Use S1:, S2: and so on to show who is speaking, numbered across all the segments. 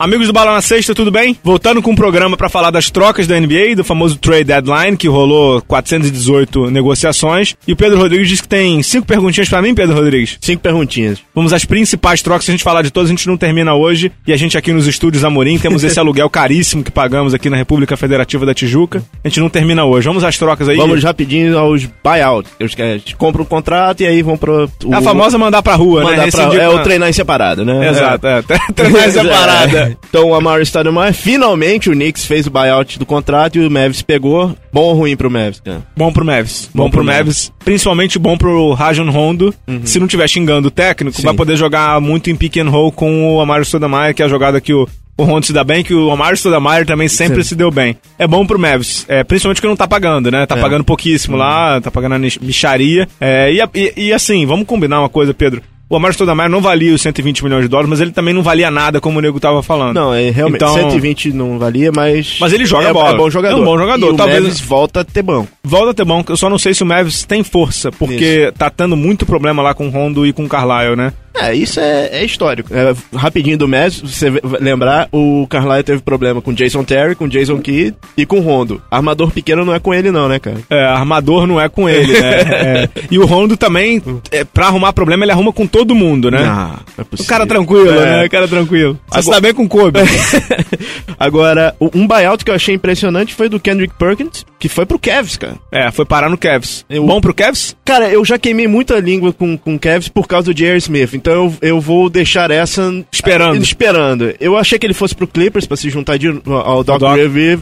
S1: Amigos do Bala na Sexta, tudo bem? Voltando com o um programa para falar das trocas da NBA, do famoso trade deadline, que rolou 418 negociações. E o Pedro Rodrigues disse que tem cinco perguntinhas para mim, Pedro Rodrigues.
S2: Cinco perguntinhas.
S1: Vamos às principais trocas, se a gente falar de todas, a gente não termina hoje. E a gente aqui nos estúdios Amorim temos esse aluguel caríssimo que pagamos aqui na República Federativa da Tijuca. A gente não termina hoje. Vamos às trocas aí.
S2: Vamos rapidinho aos buyouts. Eles compram um contrato e aí vão pro.
S1: O... A famosa mandar pra rua,
S2: mandar
S1: né?
S2: Pra... É o treinar em separado, né?
S1: Exato, é. é. Treinar em
S2: Então o Amari Stoudemire, finalmente o Knicks fez o buyout do contrato e o Mavs pegou. Bom ou ruim pro Mavs? Cara?
S1: Bom pro Mavs. Bom, bom pro, pro Mavs. Mavs. Principalmente bom pro Rajon Rondo. Uhum. Se não tiver xingando o técnico, Sim. vai poder jogar muito em pick and roll com o Amari Stoudemire, que é a jogada que o o Rondo se dá bem, que o Amari Stoudemire também sempre Sim. se deu bem. É bom pro Mavs, é, principalmente que não tá pagando, né? Tá é. pagando pouquíssimo uhum. lá, tá pagando a micharia. É, e, e, e, assim, vamos combinar uma coisa, Pedro. O Amaro Stoudemire não valia os 120 milhões de dólares, mas ele também não valia nada, como o nego tava falando.
S2: Não, é realmente então... 120 não valia, mas.
S1: Mas ele joga
S2: é,
S1: bola.
S2: É bom jogador.
S1: É um bom jogador.
S2: E Talvez... o Mavis volta a ter bom.
S1: Volta a ter bom. Eu só não sei se o Mavis tem força, porque Isso. tá tendo muito problema lá com o Rondo e com o Carlisle, né?
S2: É, isso é, é histórico. É, rapidinho do Messi, você lembrar, o Carlisle teve problema com Jason Terry, com Jason Kidd e com Rondo. Armador pequeno não é com ele não, né, cara?
S1: É, armador não é com ele, né? é. E o Rondo também, é, pra arrumar problema, ele arruma com todo mundo, né?
S2: Ah, é
S1: possível. O cara tranquilo, é. né? O cara tranquilo. Você Agora... tá bem com o Kobe.
S2: Agora, um buyout que eu achei impressionante foi do Kendrick Perkins, que foi pro Cavs, cara.
S1: É, foi parar no Cavs. Eu... Bom pro Cavs?
S2: Cara, eu já queimei muita língua com o Cavs por causa do J.R. Smith, então eu, eu vou deixar essa
S1: esperando.
S2: esperando. Eu achei que ele fosse pro Clippers pra se juntar de, ao Doc, Doc.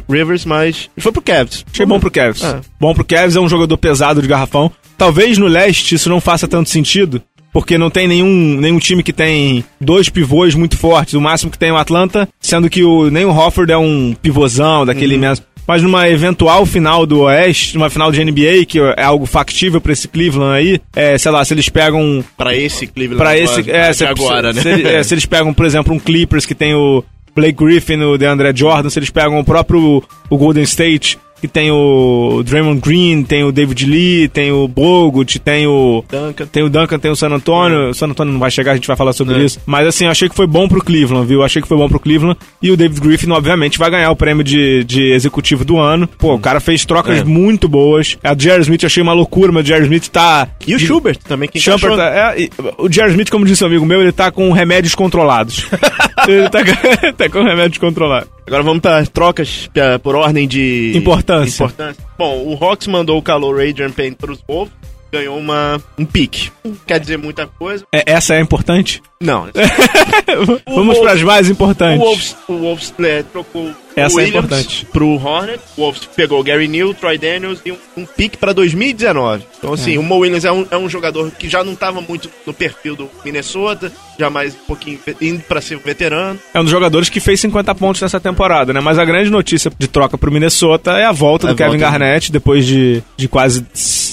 S2: Rivers, mas ele foi pro Cavs.
S1: Achei bom pro Cavs. É. Bom pro Cavs, é um jogador pesado de garrafão. Talvez no leste isso não faça tanto sentido, porque não tem nenhum, nenhum time que tem dois pivôs muito fortes. O máximo que tem é o Atlanta, sendo que o, nem o Hofford é um pivôzão daquele uhum. mesmo mas numa eventual final do Oeste, numa final de NBA, que é algo factível para esse Cleveland aí, é, sei lá, se eles pegam.
S2: Para esse Cleveland
S1: pra esse, é, se, agora, se, né? Se, é, se, eles pegam, por exemplo, um Clippers que tem o Blake Griffin, o DeAndre Jordan, se eles pegam o próprio o Golden State que tem o Draymond Green, tem o David Lee, tem o Bogut, tem o
S2: Duncan,
S1: tem o Duncan, tem o San Antonio. O San Antonio não vai chegar, a gente vai falar sobre é. isso. Mas assim, achei que foi bom pro Cleveland, viu? Achei que foi bom pro Cleveland. E o David Griffin, obviamente, vai ganhar o prêmio de, de executivo do ano. Pô, o cara fez trocas é. muito boas. A Jerry Smith achei uma loucura, mas o Jerry Smith tá.
S2: E o Schubert também, quem
S1: Schubert, é, O Jerry Smith, como disse um amigo meu, ele tá com remédios controlados. ele tá, tá com remédios controlados.
S2: Agora vamos para trocas pra, por ordem de
S1: importância.
S2: importância. Bom, o Hawks mandou o calor Adrian Payne para os Wolves, ganhou uma, um pique. Quer dizer muita coisa.
S1: É, essa é importante?
S2: Não.
S1: Vamos para as mais importantes.
S2: O Wolves, o Wolves é, trocou
S1: essa
S2: o Williams
S1: é importante.
S2: pro Hornet. O Wolves pegou Gary Neal, Troy Daniels e um, um pique para 2019. Então, assim, é. o Mo Williams é um, é um jogador que já não estava muito no perfil do Minnesota, já mais um pouquinho indo para ser veterano.
S1: É um dos jogadores que fez 50 pontos nessa temporada, né? Mas a grande notícia de troca pro Minnesota é a volta é do Kevin Garnett, depois de, de quase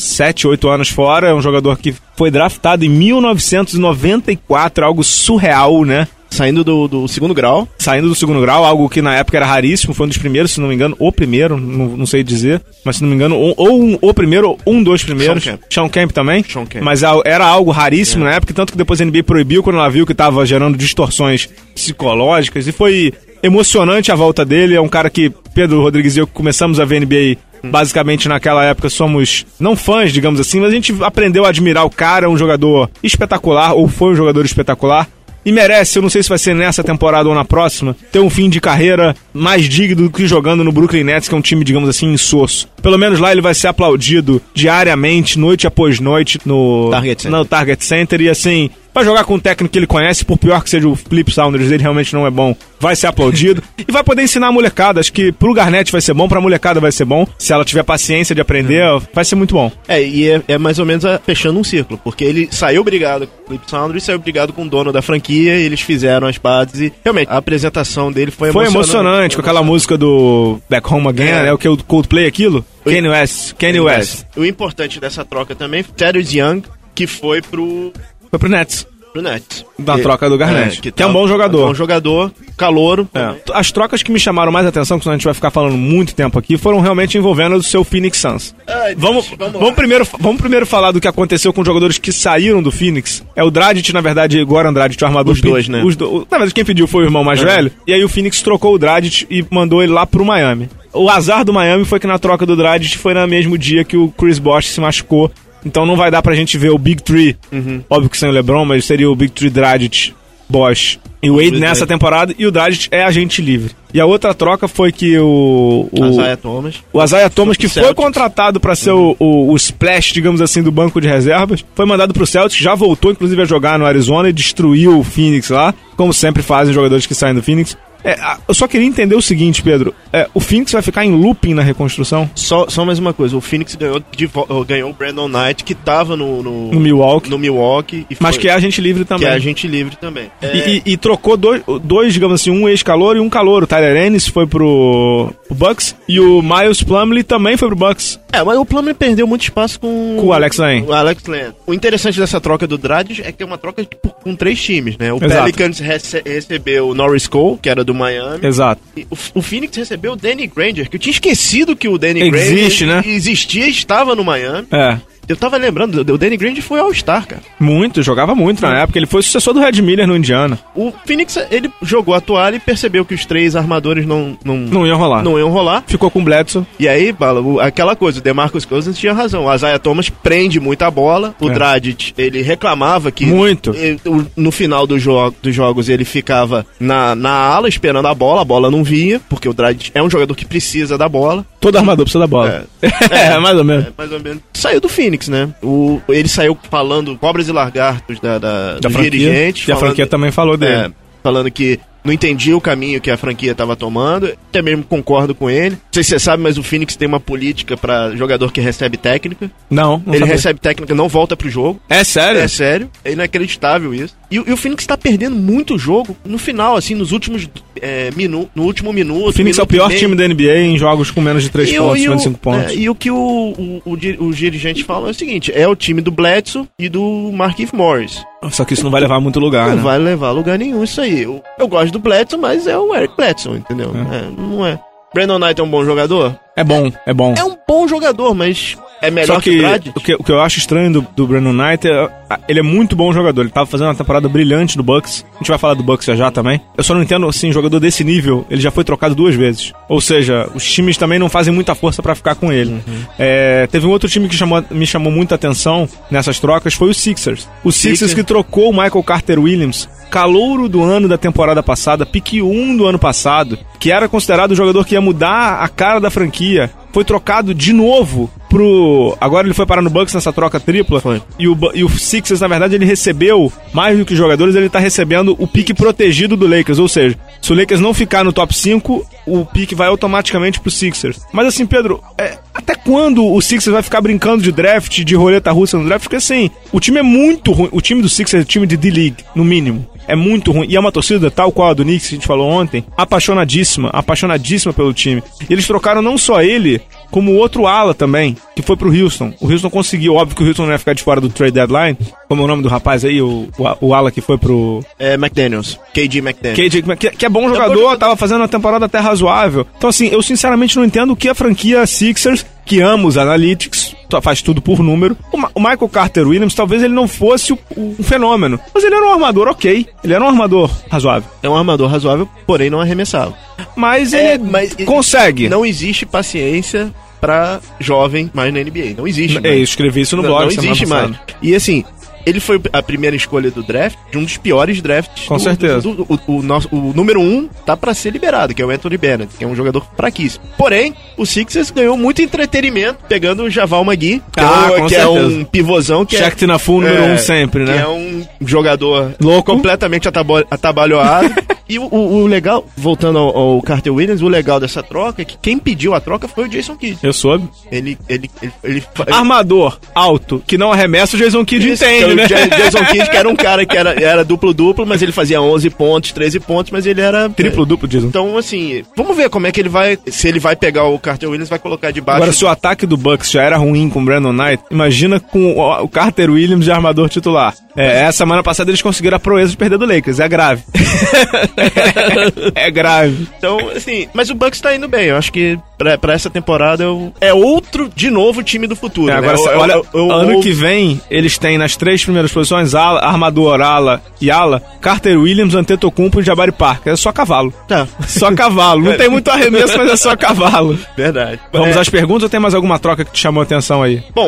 S1: 7, 8 anos fora. É um jogador que foi draftado em 1994, algo surreal, né?
S2: Saindo do, do, segundo grau.
S1: Saindo do segundo grau, algo que na época era raríssimo, foi um dos primeiros, se não me engano, o primeiro, não, não sei dizer, mas se não me engano, ou, ou um, o primeiro, ou um dos primeiros. Sean Camp,
S2: Sean
S1: Camp também.
S2: Sean Camp.
S1: Mas era algo raríssimo é. na época, tanto que depois a NBA proibiu quando ela viu que estava gerando distorções psicológicas, e foi emocionante a volta dele. É um cara que Pedro Rodrigues e eu começamos a ver NBA basicamente naquela época somos não fãs, digamos assim, mas a gente aprendeu a admirar o cara, um jogador espetacular, ou foi um jogador espetacular. E merece, eu não sei se vai ser nessa temporada ou na próxima, ter um fim de carreira mais digno do que jogando no Brooklyn Nets, que é um time, digamos assim, insosso. Pelo menos lá ele vai ser aplaudido diariamente, noite após noite, no
S2: Target Center.
S1: No Target Center e assim, Vai jogar com um técnico que ele conhece, por pior que seja o Flip Saunders, ele realmente não é bom, vai ser aplaudido. e vai poder ensinar a molecada. Acho que pro Garnett vai ser bom, pra molecada vai ser bom. Se ela tiver paciência de aprender, uhum. vai ser muito bom.
S2: É, e é, é mais ou menos a, fechando um círculo, porque ele saiu brigado com o Flip Saunders e saiu brigado com o dono da franquia, eles fizeram as partes e realmente a apresentação dele foi,
S1: emocionante. Foi emocionante, com aquela música do Back Home Again, é, né? O que o Coldplay aquilo? Kanye West. Kanye West.
S2: O importante dessa troca também, Thaddeus Young, que foi pro
S1: foi pro Nets.
S2: pro Nets.
S1: Da
S2: Que-
S1: troca do Garnett, que é um bom jogador.
S2: Bom jogador, calouro.
S1: É. As trocas que me chamaram mais atenção, que senão a gente vai ficar falando muito tempo aqui, foram realmente envolvendo o seu Phoenix Suns.
S2: Ai,
S1: Vamos,
S2: Deus, vamos
S1: vamos, primeiro, vamos primeiro falar do que aconteceu com os jogadores que saíram do Phoenix. É o Dragic, na verdade, e Goran Dragic, o armador.
S2: Os dois, né?
S1: Os do- o- na verdade, quem pediu foi o irmão mais
S2: É.
S1: velho. E aí o Phoenix trocou o Dragic e mandou ele lá pro Miami. O azar do Miami foi que na troca do Dragic foi no mesmo dia que o Chris Bosh se machucou. Então não vai dar pra gente ver o Big Three.
S2: Uhum.
S1: Óbvio que sem o LeBron, mas seria o Big Three Dragic, Bosh e Wade
S2: Wade.
S1: nessa temporada. E o Dragic é agente livre. E a outra troca foi que o... o
S2: Isaiah Thomas.
S1: o Isaiah Thomas, que foi contratado para ser o, o, o splash, digamos assim, do banco de reservas, foi mandado pro Celtics, já voltou inclusive a jogar no Arizona e destruiu o Phoenix lá, como sempre fazem jogadores que saem do Phoenix. É, eu só queria entender o seguinte, Pedro. É, o Phoenix vai ficar em looping na reconstrução?
S2: Só, só mais uma coisa, o Phoenix ganhou, de ganhou o Brandon Knight, que tava no, no,
S1: No Milwaukee.
S2: no Milwaukee
S1: Mas
S2: foi-
S1: que é agente livre também.
S2: que é agente livre também. É,
S1: E, e- e trocou dois, dois, digamos assim, um ex-calor e um calor. O Tyler Ennis foi pro, pro Bucks e o Miles Plumlee também foi pro Bucks
S2: é, mas o Plumlee perdeu muito espaço com,
S1: com o Alex Lane.
S2: o Alex Len. O interessante dessa troca do Dragic é que é uma troca tipo, com três times, né? O
S1: Exato.
S2: Pelicans rece- recebeu o Norris Cole, que era do Miami.
S1: Exato.
S2: O, o Phoenix recebeu o Danny Granger, que eu tinha esquecido que o Danny
S1: Existe,
S2: Granger
S1: né?
S2: existia e estava no Miami.
S1: É.
S2: Eu tava lembrando, o Danny Granger foi All-Star, cara.
S1: Muito, jogava muito na época. Ele foi sucessor do Red Miller no Indiana.
S2: O Phoenix, ele jogou a toalha e percebeu que os três armadores não, não,
S1: Não ia rolar.
S2: não iam rolar.
S1: Ficou com o Bledsoe.
S2: E aí, o- aquela coisa, o DeMarcus Cousins tinha razão. O Isaiah Thomas prende muita bola. O
S1: É.
S2: Dragic, ele reclamava que...
S1: Muito.
S2: ele- o- no final do dos jogos, ele ficava na, na ala esperando a bola. A bola não vinha, porque o Dragic é um jogador que precisa da bola.
S1: Todo armador precisa da bola. É, mais ou menos.
S2: É, mais ou menos. Saiu do Phoenix, né? O, ele saiu falando cobras e lagartos da, da,
S1: Da franquia.
S2: dirigentes.
S1: E a franquia também falou dele.
S2: é, falando que não entendia o caminho que a franquia estava tomando. Até mesmo concordo com ele. Não sei se você sabe, mas o Phoenix tem uma política para jogador que recebe técnica.
S1: Não, não
S2: ele
S1: sabia.
S2: recebe técnica, não volta pro jogo.
S1: É sério?
S2: É sério, é inacreditável isso. E, o- e o Phoenix tá perdendo muito jogo no final, assim, nos últimos é, minutos, no último minuto.
S1: O Phoenix é o
S2: minuto
S1: pior time da NBA em jogos com menos de 3
S2: E o-
S1: pontos,
S2: o-
S1: menos de 5 pontos.
S2: é, e o que o, o, o di- os dirigentes falam é o seguinte: é o time do Bledsoe e do Marquinhos Morris.
S1: Só que isso não vai levar a muito lugar,
S2: Não
S1: né?
S2: vai levar a lugar nenhum isso aí. Eu, eu gosto do Bledsoe, mas é o Eric Bledsoe, entendeu? É, não é. Brandon Knight é um bom jogador?
S1: É bom, é bom.
S2: É um bom jogador, mas é melhor
S1: Só
S2: que,
S1: que,
S2: o
S1: que o que eu acho estranho do, do Brandon Knight é ele é muito bom jogador. Ele tava fazendo uma temporada brilhante no Bucks. A gente vai falar do Bucks já já também. Eu só não entendo assim, jogador desse nível, ele já foi trocado duas vezes. Ou seja, os times também não fazem muita força pra ficar com ele. É, teve um outro time que chamou- me chamou muita atenção nessas trocas foi o Sixers. O Sixers
S2: Sixers.
S1: que trocou o Michael Carter Williams, calouro do ano da temporada passada, pique 1 do ano passado, que era considerado o jogador que ia mudar a cara da franquia, foi trocado de novo pro. Agora ele foi parar no Bucks nessa troca tripla.
S2: Foi.
S1: E o, e o Sixers, na verdade, ele recebeu, mais do que jogadores, ele tá recebendo o pique protegido do Lakers. Ou seja, se o Lakers não ficar no top 5, o pique vai automaticamente pro Sixers. Mas assim, Pedro, é, até quando o Sixers vai ficar brincando de draft, de roleta russa no draft? Porque assim, o time é muito ruim. O time do Sixers é o time de D-League, no mínimo. É muito ruim. E é uma torcida, tal qual a do Knicks, que a gente falou ontem, apaixonadíssima, apaixonadíssima pelo time. E eles trocaram não só ele, como o outro ala também, que foi pro Houston. O Houston conseguiu, óbvio que o Houston não ia ficar de fora do trade deadline. Como é o nome do rapaz aí, o, o, o ala que foi pro
S2: É McDaniels. KG McDaniels.
S1: KJ, que, que é bom jogador, tava fazendo uma temporada até razoável. Então, assim, eu sinceramente não entendo o que a franquia Sixers, que ama os analytics, faz tudo por número. O, Ma- o Michael Carter Williams, talvez ele não fosse o- o- um fenômeno, mas ele era um armador ok. Ele era um armador razoável.
S2: É um armador razoável, porém não arremessável.
S1: Mas
S2: É,
S1: ele
S2: mas-
S1: consegue.
S2: Não existe paciência pra jovem mais na NBA. Não existe
S1: É,
S2: mais.
S1: eu escrevi isso no
S2: não,
S1: blog
S2: não existe
S1: passada.
S2: mais. E assim, ele foi a primeira escolha do draft, de um dos piores drafts.
S1: Com
S2: do-
S1: certeza.
S2: do- do- o, o nosso, o número um tá pra ser liberado, que é o Anthony Bennett, que é um jogador fraquíssimo. Porém, o Sixers ganhou muito entretenimento pegando o Javal McGee, que,
S1: Ah,
S2: é, um, que é um pivôzão que é,
S1: Shaq Tinafu, número um sempre,
S2: que
S1: né?
S2: é um jogador
S1: Louco.
S2: completamente atabalhoado. e o, o- o legal, voltando ao, ao Carter Williams, o legal dessa troca é que quem pediu a troca foi o Jason Kidd.
S1: Eu soube.
S2: Ele, ele, ele, ele,
S1: Armador alto, que não arremessa, o Jason Kidd
S2: Isso, que
S1: entende
S2: é
S1: Kidd, né?
S2: Ja- Jason Kidd, que era um cara que era, era duplo-duplo, mas ele fazia 11 pontos, 13 pontos, mas ele era...
S1: Triplo-duplo, Jason.
S2: Então, assim, vamos ver como é que ele vai... Se ele vai pegar o Carter Williams, vai colocar debaixo...
S1: Agora, se o ataque do Bucks já era ruim com o Brandon Knight, imagina com o Carter Williams de armador titular. É, essa semana passada eles conseguiram a proeza de perder do Lakers. É grave. é grave.
S2: Então, assim, mas o Bucks tá indo bem. Eu acho que pra, pra essa temporada eu- é outro, de novo, time do futuro.
S1: É,
S2: né?
S1: agora,
S2: eu-
S1: olha,
S2: eu- eu-
S1: ano que vem, eles têm nas três primeiras posições, ala, armador, ala e ala, Carter Williams, Antetokounmpo e Jabari Parker. É só cavalo.
S2: Tá,
S1: Só cavalo. Não tem muito arremesso, mas é só cavalo.
S2: verdade.
S1: Vamos
S2: É,
S1: às perguntas ou tem mais alguma troca que te chamou a atenção aí?
S2: Bom,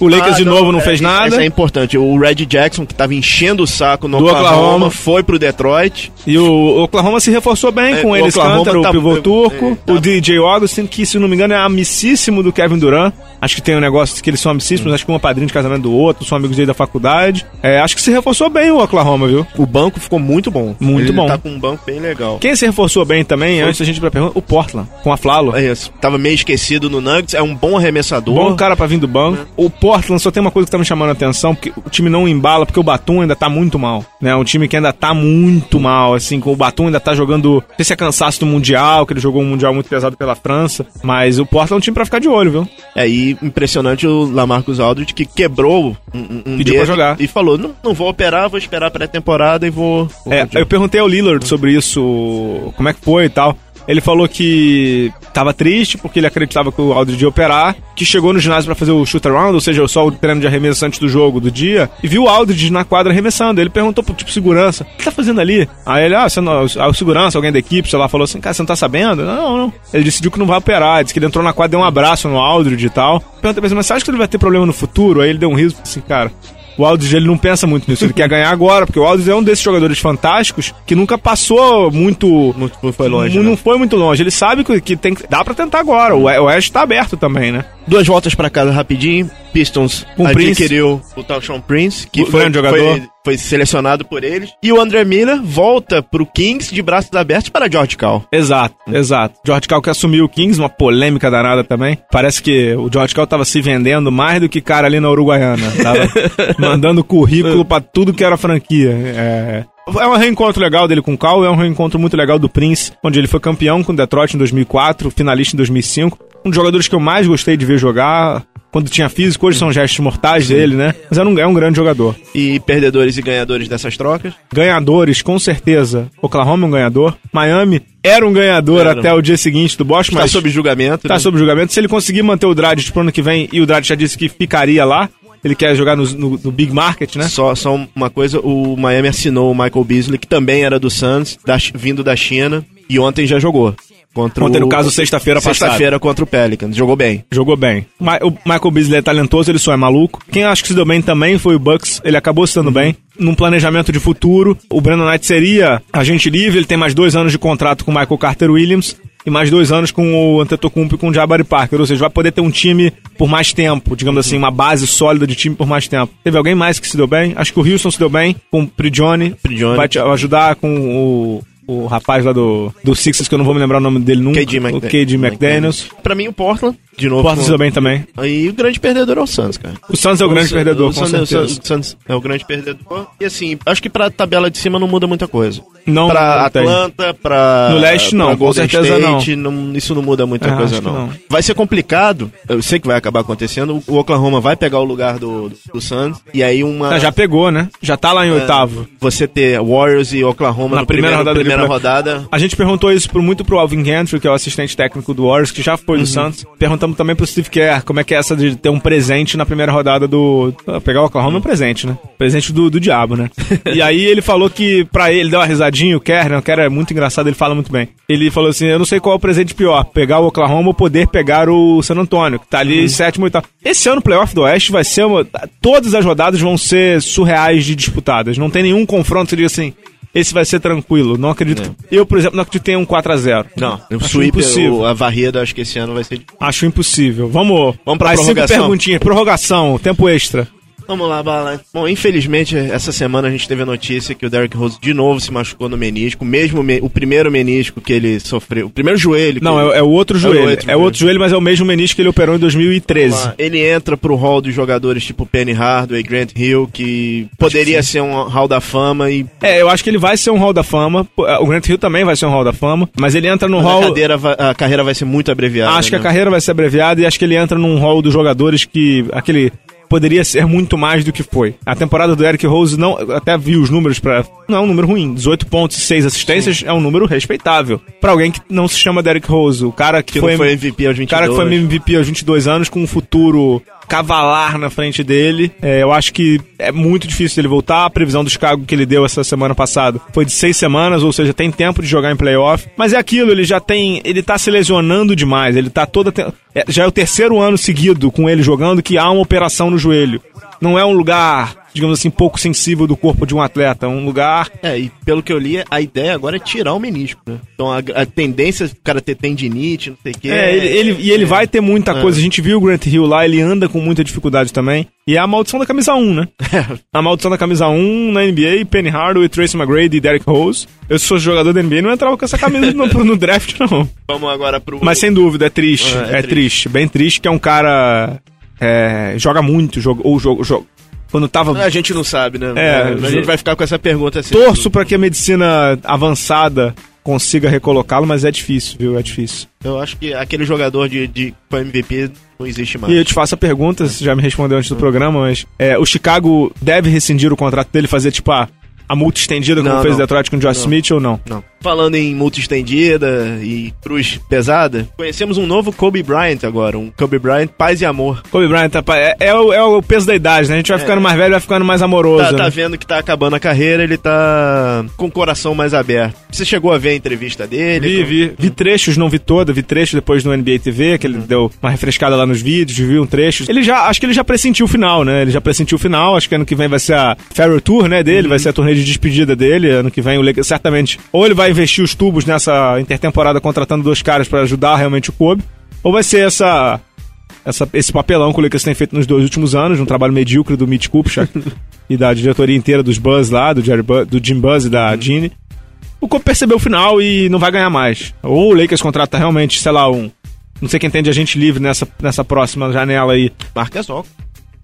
S2: o,
S1: O Lakers de novo não
S2: é,
S1: fez
S2: isso-
S1: nada.
S2: Isso é importante. O Red Jackson, que tava enchendo o saco no
S1: Do
S2: Oklahoma,
S1: Oklahoma.
S2: foi pro Detroit.
S1: E o Oklahoma se reforçou bem
S2: É,
S1: com eles,
S2: Oklahoma
S1: Cântaro,
S2: tá-
S1: o pivô turco,
S2: é, tá-
S1: o DJ Augustin, que se não me engano é amicíssimo do Kevin Durant. Acho que tem um negócio que eles são amicíssimos, acho que um é padrinho de casamento do outro, são amigos dele da faculdade. É, acho que se reforçou bem o Oklahoma, viu?
S2: O banco ficou muito bom.
S1: Muito
S2: Ele
S1: bom.
S2: tá com um banco bem legal.
S1: Quem se reforçou bem também, antes da gente ir pra pergunta, o Portland, com a Flalo.
S2: É isso. Tava meio esquecido no Nuggets, é um bom arremessador.
S1: Bom cara pra vir do banco. O Portland só tem uma coisa que tá me chamando a atenção, porque o time não embala, porque o Batum ainda tá muito mal. Né? Um time que ainda tá muito mal, assim, com o Batum ainda tá jogando. Não sei se é cansaço do Mundial, que ele jogou um Mundial muito pesado pela França. Mas o Portland é um time pra ficar de olho, viu?
S2: É, e impressionante o Lamarcus Aldridge que quebrou um, um
S1: Pediu
S2: dedo
S1: jogar.
S2: e falou, não, não vou operar, vou esperar a pré-temporada e vou... vou
S1: É,
S2: continuar."
S1: eu perguntei ao Lillard sobre isso, como é que foi e tal. Ele falou que tava triste porque ele acreditava que o Aldridge ia operar, que chegou no ginásio pra fazer o shoot around, ou seja, só o treino de arremesso antes do jogo do dia, e viu o Aldridge na quadra arremessando. Ele perguntou pro tipo segurança: "O que tá fazendo ali?" Aí ele: "Ah, você não, ah, o segurança, alguém da equipe, sei lá, falou assim: "Cara, você não tá sabendo?" Não, não. Ele decidiu que não vai operar, disse que ele entrou na quadra, deu um abraço no Aldridge e tal. Perguntei pra ele: "Mas você acha que ele vai ter problema no futuro?" Aí ele deu um riso assim, cara, o Aldridge ele não pensa muito nisso, ele quer ganhar agora, porque o Aldridge é um desses jogadores fantásticos que nunca passou muito.
S2: Não não foi longe,
S1: Não
S2: né?
S1: foi muito longe. Ele sabe que, que tem, dá pra tentar agora. O Oeste tá aberto também, né?
S2: Duas voltas pra casa rapidinho. Pistons
S1: Com o Prince.
S2: adquiriu o Townshawn Prince, que
S1: O
S2: foi,
S1: grande jogador.
S2: foi, foi selecionado por eles. E o André Miller volta pro Kings de braços abertos para George Cal.
S1: Exato, exato. George Cal que assumiu o Kings, uma polêmica danada também. Parece que o George Cal tava se vendendo mais do que cara ali na Uruguaiana. Tava mandando currículo pra tudo que era franquia. É. É um reencontro legal dele com o Cal, é um reencontro muito legal do Prince, onde ele foi campeão com o Detroit em 2004, finalista em 2005. Um dos jogadores que eu mais gostei de ver jogar, quando tinha físico, hoje são gestos mortais dele, né? Mas é um, é um grande jogador.
S2: E perdedores e ganhadores dessas trocas.
S1: Ganhadores, com certeza. Oklahoma é um ganhador. Miami era um ganhador
S2: Era.
S1: até o dia seguinte do Boston,
S2: Está
S1: mas
S2: sob julgamento.
S1: tá
S2: né?
S1: sob julgamento. Se ele conseguir manter o Dragic pro ano que vem, e o Dragic já disse que ficaria lá, ele quer jogar no, no- no Big Market, né?
S2: Só, só uma coisa, o Miami assinou o Michael Beasley, que também era do Suns, da vindo da China, e ontem já jogou. Contra o-
S1: no caso, sexta-feira passada.
S2: Sexta-feira contra o Pelicans. Jogou bem.
S1: Jogou bem. O Michael Beasley é talentoso, ele só é maluco. Quem acho que se deu bem também foi o Bucks. Ele acabou se dando bem. Num planejamento de futuro, o Brandon Knight seria agente livre. Ele tem mais dois anos de contrato com o Michael Carter Williams e mais dois anos com o Antetokounmpo e com o Jabari Parker. Ou seja, vai poder ter um time por mais tempo, digamos assim, uma base sólida de time por mais tempo. Teve alguém mais que se deu bem? Acho que o Houston se deu bem com o Prigione.
S2: Prigione.
S1: Vai te ajudar com o... O rapaz lá do, do Sixers, que eu não vou me lembrar o nome dele nunca.
S2: KD
S1: o
S2: McDaniels.
S1: KD McDaniels.
S2: Pra mim, o Portland, de novo.
S1: O Portland
S2: com-
S1: bem também.
S2: Aí o grande perdedor é o Suns, cara.
S1: O Suns é o grande perdedor,
S2: o
S1: com
S2: é-
S1: certeza.
S2: O Suns é o grande perdedor. E assim, acho que pra tabela de cima não muda muita coisa.
S1: Não,
S2: pra
S1: não tem.
S2: Atlanta, pra.
S1: No leste, não,
S2: pra
S1: com
S2: Golden
S1: certeza
S2: State, não. Isso não muda muita
S1: É,
S2: coisa, não.
S1: não.
S2: Vai ser complicado. Eu sei que vai acabar acontecendo. O Oklahoma vai pegar o lugar do, do, do Suns. E aí uma.
S1: Ah, já pegou, né? Já tá lá em oitavo.
S2: Você ter Warriors e Oklahoma
S1: Na primeira
S2: primeiro,
S1: rodada
S2: primeira rodada.
S1: A gente perguntou isso muito pro Alvin Gentry, que é o assistente técnico do Warriors, que já foi do
S2: Uhum.
S1: Santos. Perguntamos também pro Steve Kerr como é que é essa de ter um presente na primeira rodada do. Ah, Pegar o Oklahoma é um presente, né? Presente do, do diabo, né? e aí ele falou que pra ele, deu uma risadinha, o Kerr, né? O Kerr é muito engraçado, ele fala muito bem. Ele falou assim: eu não sei qual é o presente pior, pegar o Oklahoma ou poder pegar o San Antonio, que tá ali
S2: Uhum.
S1: sétimo e oitavo. Esse ano o playoff do Oeste vai ser uma. Todas as rodadas vão ser surreais de disputadas. Não tem nenhum confronto diga assim. Esse vai ser tranquilo. Não acredito. que- Eu, por exemplo, não acredito que tenha um 4x0.
S2: Não, o
S1: Acho
S2: sweep,
S1: impossível.
S2: a varrida, acho que esse ano vai ser.
S1: Acho impossível. Vamos,
S2: Vamos pra
S1: as cinco
S2: prorrogação?
S1: perguntinhas. Prorrogação, tempo extra.
S2: Vamos lá, Bala. Bom, infelizmente, essa semana a gente teve a notícia que o Derrick Rose de novo se machucou no menisco, mesmo me- o primeiro menisco que ele sofreu, o primeiro joelho. que
S1: Não,
S2: ele,
S1: é, é o outro joelho.
S2: o
S1: É
S2: outro
S1: o outro joelho, mas é o mesmo menisco que ele operou em 2013.
S2: Vamos lá. ele entra pro hall dos jogadores tipo Penny Hardaway, Grant Hill, que poderia ser um hall da fama e
S1: É, eu acho que ele vai ser um Hall da Fama. O Grant Hill também vai ser um Hall da Fama. Mas ele entra no
S2: a,
S1: Hall.
S2: cadeira vai- a carreira vai ser muito abreviada.
S1: Acho que a
S2: né?
S1: carreira vai ser abreviada e acho que ele entra num hall dos jogadores que aquele poderia ser muito mais do que foi. A temporada do Eric Rose não, até vi os números para não é um número ruim, 18 pontos e 6 assistências é um número respeitável Pra alguém que não se chama Derrick Rose, o cara que,
S2: Que
S1: foi
S2: foi MVP aos 22.
S1: o cara que foi MVP aos 22 anos com um futuro cavalar na frente dele. É, eu acho que é muito difícil dele voltar. A previsão do Chicago que ele deu essa semana passada foi de seis semanas, ou seja, tem tempo de jogar em playoff. Mas é aquilo, ele já tem. Ele tá se lesionando demais. Ele tá toda. te- é, já é o terceiro ano seguido com ele jogando que há uma operação no joelho. Não é um lugar, digamos assim, pouco sensível do corpo de um atleta. É um lugar
S2: É, e pelo que eu li, a ideia agora é tirar o menisco, né? Então a, a tendência é o cara ter tendinite, não sei o quê.
S1: É, ele, ele- e ele vai ter muita
S2: É.
S1: coisa. A gente viu o Grant Hill lá, ele anda com muita dificuldade também. E é a maldição da camisa 1, né? a maldição da camisa 1 na NBA, Penny Hardaway, Tracy McGrady e Derrick Rose. Eu fosse jogador da NBA não entrava com essa camisa no, no draft, não.
S2: Vamos agora pro.
S1: Mas sem dúvida, é triste.
S2: É,
S1: É,
S2: é
S1: triste. Bem triste que é um cara... é, joga muito, joga, ou joga... joga quando tava...
S2: A gente não sabe, né?
S1: É,
S2: a gente vai ficar com essa pergunta assim.
S1: Torço pra que a medicina avançada consiga recolocá-lo, mas é difícil, viu? É difícil.
S2: Eu acho que aquele jogador de, de MVP não existe mais.
S1: E eu te faço a pergunta, você já me respondeu antes do programa, mas é, o Chicago deve rescindir o contrato dele, fazer tipo a, a multa estendida como
S2: Não,
S1: fez o. Detroit com o Josh
S2: Não.
S1: Smith ou não?
S2: Não. Falando em multa estendida e cruz pesada, conhecemos um novo Kobe Bryant agora. Um Kobe Bryant paz e amor.
S1: Kobe Bryant tá, é, é o, é o peso da idade, né? A gente vai ficando mais velho, vai ficando mais amoroso.
S2: Tá, tá
S1: né?
S2: vendo que tá acabando a carreira, ele tá com o coração mais aberto. Você chegou a ver a entrevista dele?
S1: Vi, vi, vi trechos, não vi toda, vi trechos depois no NBA TV, que ele deu uma refrescada lá nos vídeos, vi um trecho. Ele já, acho que ele já pressentiu o final, né? Ele já pressentiu o final, acho que ano que vem vai ser a Farrell Tour, né, dele, vai ser a turnê de despedida dele, ano que vem certamente, ou ele vai investir os tubos nessa intertemporada contratando dois caras pra ajudar realmente o Kobe, ou vai ser essa essa, esse papelão que o Lakers tem feito nos dois últimos anos, um trabalho medíocre do Mitch Kupchak e da diretoria inteira dos Buzz lá, do, Jerry Buzz, do Jim Buzz e da Ginny. O Kobe percebeu o final e não vai ganhar mais. Ou o Lakers contrata realmente, sei lá, um. Não sei quem tem de agente livre nessa, nessa próxima janela aí.
S2: Só.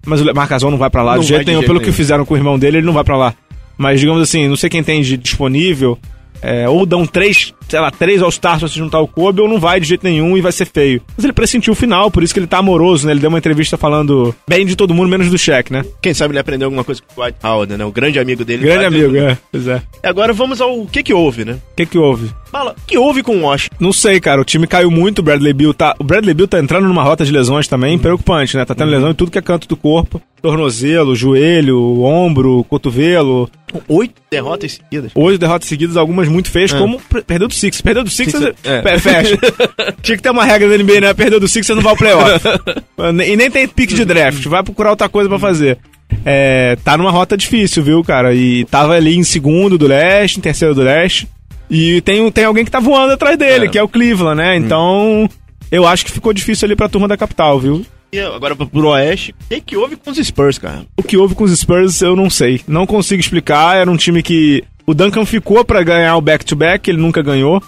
S1: Mas o Marcasol não vai pra lá
S2: Não vai
S1: jeito nenhum.
S2: jeito
S1: Pelo
S2: nenhum.
S1: que fizeram com o irmão dele, ele não vai pra lá. Mas digamos assim, não sei quem tem de disponível. É, ou dão três, sei lá, três All-Stars pra se juntar ao Kobe, ou não vai de jeito nenhum e vai ser feio. Mas ele pressentiu o final, por isso que ele tá amoroso, né? Ele deu uma entrevista falando bem de todo mundo, menos do Shaq, né?
S2: Quem sabe ele aprendeu alguma coisa com o Dwight Howard, né? O grande amigo dele.
S1: Grande amigo,
S2: Howard.
S1: é. Pois é.
S2: Agora vamos ao que que houve, né?
S1: O que que houve?
S2: Fala, o que houve com o Washington?
S1: Não sei, cara. O time caiu muito. O Bradley Bill tá. O Bradley Bill tá entrando numa rota de lesões também preocupante, né? Tá tendo lesão em tudo que é canto do corpo. Tornozelo, joelho, ombro, cotovelo.
S2: Oito derrotas seguidas.
S1: Oito derrotas seguidas, algumas muito feias,
S2: É.
S1: como per- perdeu do Six. Perdeu do Six,
S2: Sixers,
S1: você-
S2: é.
S1: Fecha. Tinha que ter uma regra da NBA, né? Perdeu do Six, você não vai ao playoff. e nem tem pique de draft. Vai procurar outra coisa pra fazer. É, tá numa rota difícil, viu, cara? E tava ali em segundo do leste, em terceiro do leste. E tem, tem alguém que tá voando atrás dele,
S2: É.
S1: que é o Cleveland, né? Então, eu acho que ficou difícil ali pra turma da capital, viu?
S2: Agora pro Oeste, o que houve com os Spurs, cara?
S1: O que houve com os Spurs, eu não sei. Não consigo explicar. Era um time que. O Duncan ficou pra ganhar o back-to-back, ele nunca ganhou.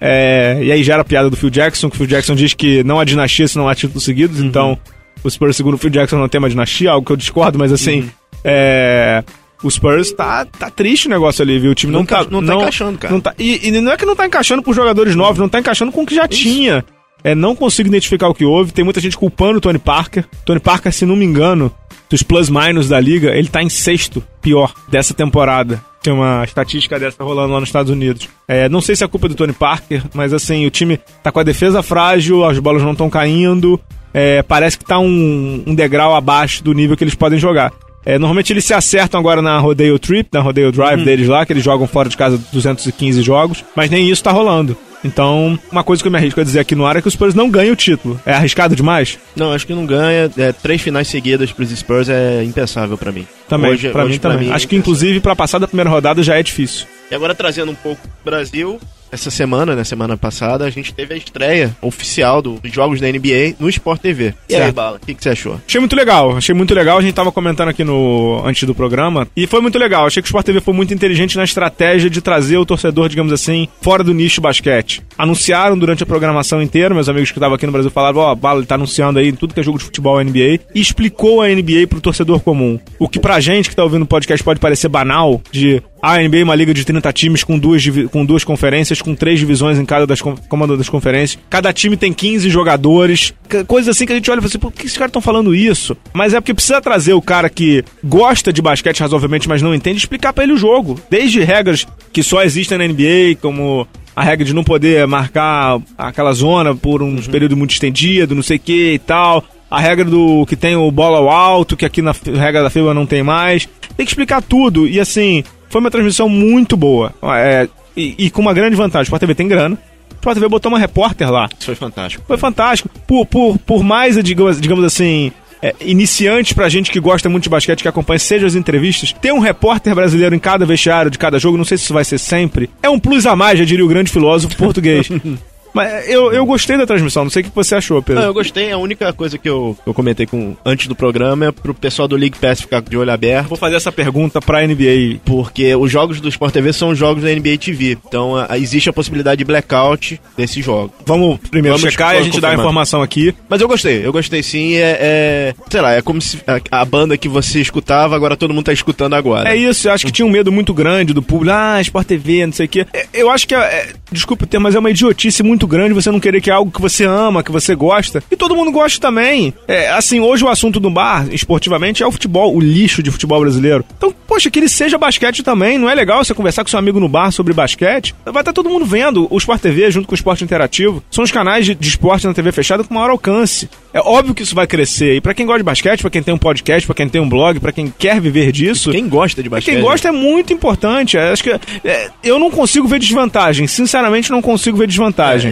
S1: É, e aí já era a piada do Phil Jackson, que o Phil Jackson diz que não há dinastia se não há títulos seguidos. Então, o Spurs, segundo o Phil Jackson, não tem uma dinastia, algo que eu discordo, mas assim. É. O Spurs tá, tá triste o negócio ali, viu? O time não,
S2: Não
S1: tá.
S2: enca- não tá encaixando, cara.
S1: não tá- e, e não é que não tá encaixando por jogadores novos, não tá encaixando com o que já tinha. É, não consigo identificar o que houve. Tem muita gente culpando o Tony Parker. Tony Parker, se não me engano, dos plus-minus da liga, ele tá em sexto pior dessa temporada. Tem uma estatística dessa rolando lá nos Estados Unidos. É, não sei se é culpa do Tony Parker, mas assim, o time tá com a defesa frágil, as bolas não estão caindo. é, parece que tá um, um degrau abaixo do nível que eles podem jogar. É, normalmente eles se acertam agora na Rodeo Trip, na Rodeo Drive deles lá, que eles jogam fora de casa 215 jogos, mas nem isso tá rolando. Então, uma coisa que eu me arrisco a dizer aqui no ar é que os Spurs não ganham o título. É arriscado demais?
S2: Não, acho que não ganha. É, três finais seguidas pros Spurs é impensável pra mim.
S1: Também,
S2: hoje
S1: mim também.
S2: é
S1: Acho que
S2: impensável.
S1: inclusive pra passar da primeira rodada já é difícil.
S2: E agora trazendo um pouco pro Brasil, essa semana, né, semana passada, a gente teve a estreia oficial do- dos jogos da NBA no Sport TV. E aí. Bala, o que, que você achou?
S1: Achei muito legal, achei muito legal. A gente tava comentando aqui no antes do programa e foi muito legal. Achei que o Sport TV foi muito inteligente na estratégia de trazer o torcedor, digamos assim, fora do nicho basquete. Anunciaram durante a programação inteira, meus amigos que estavam aqui no Brasil falaram: Ó, Bala, ele tá anunciando aí tudo que é jogo de futebol NBA e explicou a NBA pro torcedor comum. O que pra gente que tá ouvindo o podcast pode parecer banal, de a NBA é uma liga de 30 times com duas, com duas conferências, com três divisões em cada das comando das conferências. Cada time tem 15 jogadores. Coisas assim que a gente olha e fala assim, por que esses caras estão falando isso? Mas é porque precisa trazer o cara que gosta de basquete razoavelmente, mas não entende, explicar pra ele o jogo. Desde regras que só existem na NBA, como a regra de não poder marcar aquela zona por um período muito estendido, não sei o que e tal. A regra do que tem o bola ao alto, que aqui na regra da FIBA não tem mais. Tem que explicar tudo. E assim, foi uma transmissão muito boa. É, e, e com uma grande vantagem. O Sport TV tem grana. O Sport TV botou uma repórter lá.
S2: Isso foi fantástico.
S1: Foi fantástico. Por, por, por mais, digamos, digamos assim, é, iniciantes pra gente que gosta muito de basquete, que acompanha, seja as entrevistas, ter um repórter brasileiro em cada vestiário de cada jogo, não sei se isso vai ser sempre, é um plus a mais, já diria o grande filósofo português. Mas eu, eu gostei da transmissão, não sei o que você achou, Pedro.
S2: Não, eu gostei. A única coisa que eu, eu comentei com antes do programa é pro pessoal do League Pass ficar de olho aberto.
S1: Vou fazer essa pergunta pra NBA.
S2: Porque os jogos do Sport TV são jogos da NBA TV. Então a- existe a possibilidade de blackout desses jogos.
S1: Vamos primeiro
S2: Vamos
S1: checar e a gente dá a
S2: confirmar.
S1: informação aqui.
S2: Mas eu gostei, eu gostei sim. É, é- sei lá, é como se a, a banda que você escutava, agora todo mundo tá escutando agora.
S1: É isso, eu acho que tinha um medo muito grande do público. Ah, Sport TV, não sei o quê. É, Eu acho que, é, é, desculpa o termo, mas é uma idiotice muito grande você não querer que é algo que você ama, que você gosta. E todo mundo gosta também. É, assim, hoje o assunto do bar, esportivamente, é o futebol, o lixo de futebol brasileiro. Então, poxa, que ele seja basquete também. Não é legal você conversar com seu amigo no bar sobre basquete? Vai estar todo mundo vendo. O Sport TV, junto com o Esporte Interativo, são os canais de, de esporte na TV fechada com maior alcance. É óbvio que isso vai crescer. E pra quem gosta de basquete, pra quem tem um podcast, pra quem tem um blog, pra quem quer viver disso.
S2: Quem gosta de basquete?
S1: quem gosta é muito importante. É, Acho que é, eu não consigo ver desvantagem. Sinceramente, não consigo ver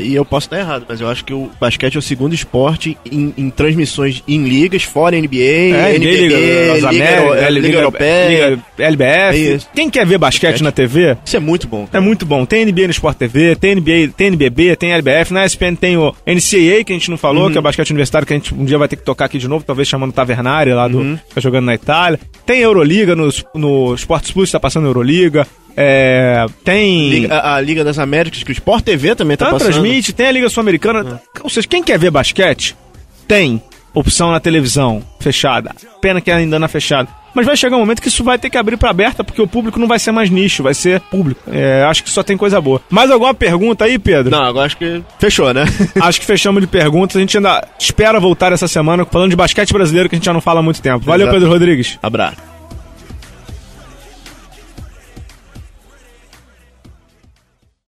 S2: É, e eu posso estar errado, mas eu acho que o basquete é o segundo esporte em, em transmissões em ligas, fora NBA,
S1: É,
S2: NBB,
S1: Liga,
S2: Liga,
S1: Américas,
S2: Euro-
S1: é,
S2: Liga Europeia.
S1: Liga LBF. Quem quer ver basquete na TV?
S2: Isso é muito bom.
S1: É muito bom. Tem NBA no Sport TV, tem NBA, tem NBB, tem LBF. Na ESPN tem o NCAA, que a gente não falou,
S2: Uhum.
S1: que é o basquete universitário, que a gente um dia vai ter que tocar aqui de novo, talvez chamando Tavernari lá do.
S2: Uhum.
S1: que tá jogando na Itália. Tem Euroliga no, no Sports Plus, tá passando Euroliga. É, tem.
S2: Liga- a, a Liga das Américas, que o Sport TV também tá
S1: Tá,
S2: passando.
S1: transmite, tem a Liga Sul-Americana. Ou seja, quem quer ver basquete, tem opção na televisão fechada. Pena que ainda na fechada. Mas vai chegar um momento que isso vai ter que abrir pra aberta, porque o público não vai ser mais nicho, vai ser público. É, acho que só tem coisa boa. Mais alguma pergunta aí, Pedro?
S2: Não, agora acho que fechou, né?
S1: Acho que fechamos de perguntas. A gente ainda espera voltar essa semana falando de basquete brasileiro, que a gente já não fala há muito tempo. Valeu,
S2: Exato.
S1: Pedro Rodrigues.
S2: Abraço.